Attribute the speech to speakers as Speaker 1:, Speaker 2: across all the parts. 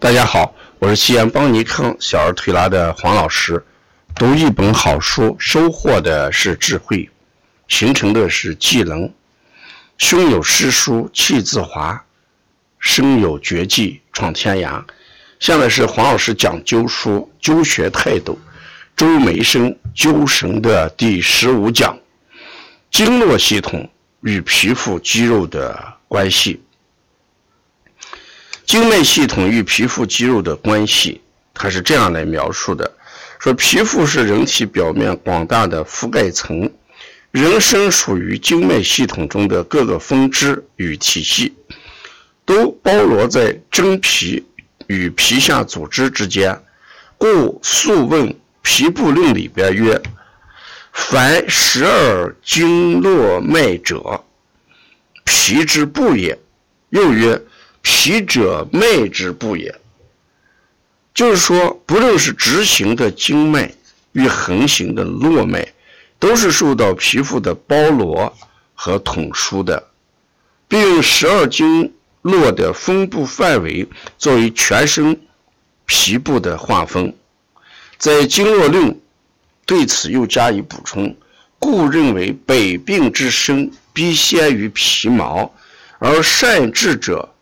Speaker 1: 大家好，我是西安邦尼康小儿推拿的黄老师。读一本好书，收获的是智慧，形成的是技能。胸有诗书气自华，身有绝技闯天涯。下面是黄老师讲灸书灸学态度，周梅生灸神的第十五讲：经络系统与皮肤肌肉的关系。经脉系统与皮肤肌肉的关系，它是这样来描述的：说皮肤是人体表面广大的覆盖层，人身属于经脉系统中的各个分支与体系，都包罗在真皮与皮下组织之间。故《素问·皮部论》里边曰：“凡十二经络脉者，皮之部也。”又曰。皮者脉之部也，就是说，不论是直行的经脉与横行的络脉，都是受到皮肤的包罗和统枢的，并用十二经络的分布范围作为全身皮部的划分。在《经络论》对此又加以补充，故认为百病之生必先于皮毛，而善治者。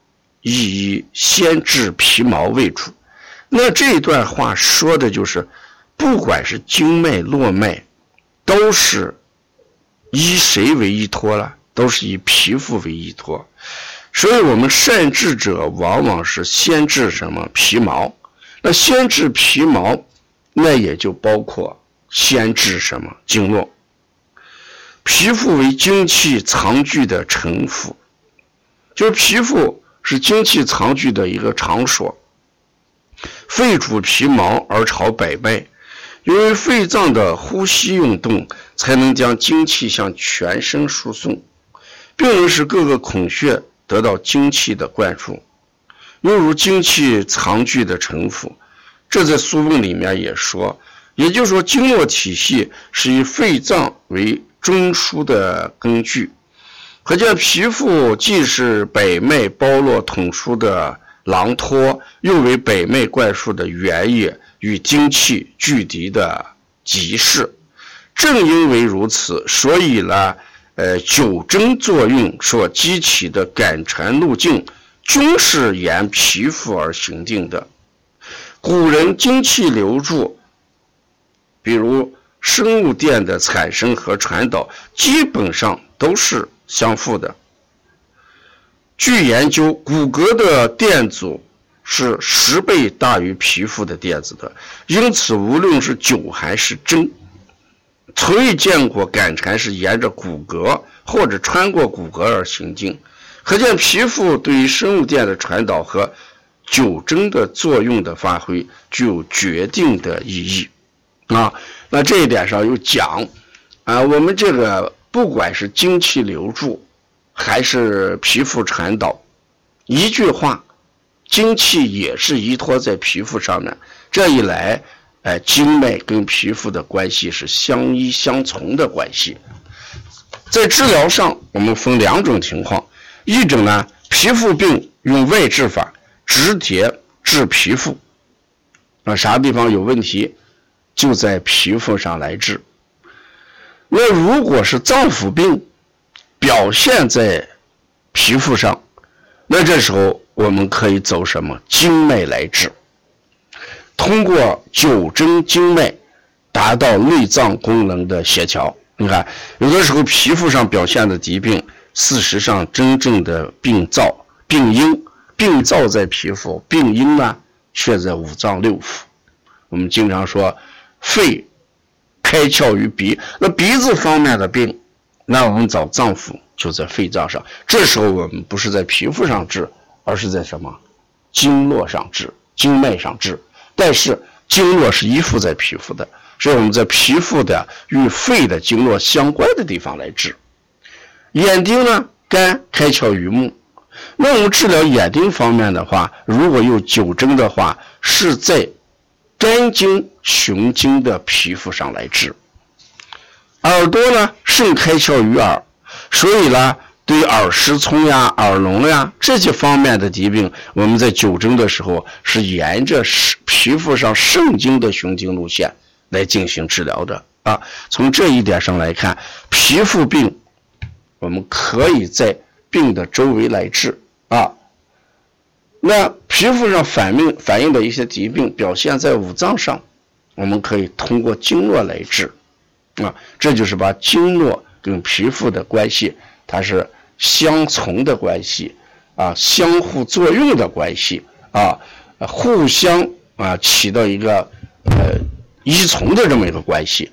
Speaker 1: 以先治皮毛为主，那这段话说的就是，不管是经脉络脉，都是以谁为依托了？都是以皮肤为依托。所以，我们善治者往往是先治什么皮毛？那先治皮毛，那也就包括先治什么经络？皮肤为精气藏聚的城府，就皮肤。是精气藏聚的一个场所。肺主皮毛而朝百脉，由于肺脏的呼吸运动，才能将精气向全身输送，并能使各个孔穴得到精气的灌注。又如精气藏聚的城府，这在《素问》里面也说，也就是说，经络体系是以肺脏为中枢的根据。可见皮肤既是百脉包络统枢的廊托，又为百脉灌输的原液与精气聚集的集市。正因为如此，所以呢，呃，九针作用所激起的感传路径，均是沿皮肤而行定的。古人精气流注，比如生物电的产生和传导，基本上都是。相互的。据研究，骨骼的电阻是十倍大于皮肤的电子的，因此无论是灸还是针，从未见过感缠是沿着骨骼或者穿过骨骼而行进。可见皮肤对于生物电的传导和灸针的作用的发挥具有决定的意义。啊，那这一点上又讲，啊，我们这个。不管是精气流注，还是皮肤传导，一句话，精气也是依托在皮肤上面。这一来，哎，经脉跟皮肤的关系是相依相从的关系。在治疗上，我们分两种情况：一种呢，皮肤病用外治法，直接治皮肤，啊，啥地方有问题，就在皮肤上来治。那如果是脏腑病表现在皮肤上，那这时候我们可以走什么经脉来治？通过九针经脉达到内脏功能的协调。你看，有的时候皮肤上表现的疾病，事实上真正的病灶、病因、病灶在皮肤，病因呢却在五脏六腑。我们经常说肺。开窍于鼻，那鼻子方面的病，那我们找脏腑就在肺脏上。这时候我们不是在皮肤上治，而是在什么经络上治、经脉上治。但是经络是依附在皮肤的，所以我们在皮肤的与肺的经络相关的地方来治。眼睛呢，肝开窍于目，那我们治疗眼睛方面的话，如果有九针的话，是在。肝经、胸经的皮肤上来治，耳朵呢，肾开窍于耳，所以呢，对耳石聪呀、耳聋呀这些方面的疾病，我们在纠正的时候是沿着皮肤上肾经的循经路线来进行治疗的啊。从这一点上来看，皮肤病我们可以在病的周围来治啊。那皮肤上反映反映的一些疾病表现在五脏上，我们可以通过经络来治啊。这就是把经络跟皮肤的关系，它是。相从的关系啊，相互作用的关系啊，互相啊起到一个呃依从的这么一个关系，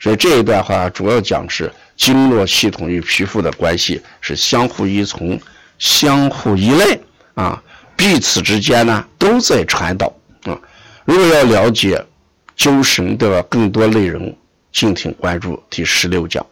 Speaker 1: 所以这一段话主要讲是经络系统与皮肤的关系是相互依从、相互依赖啊，彼此之间呢都在传导啊。如果要了解灸神的更多内容，敬请关注第十六讲。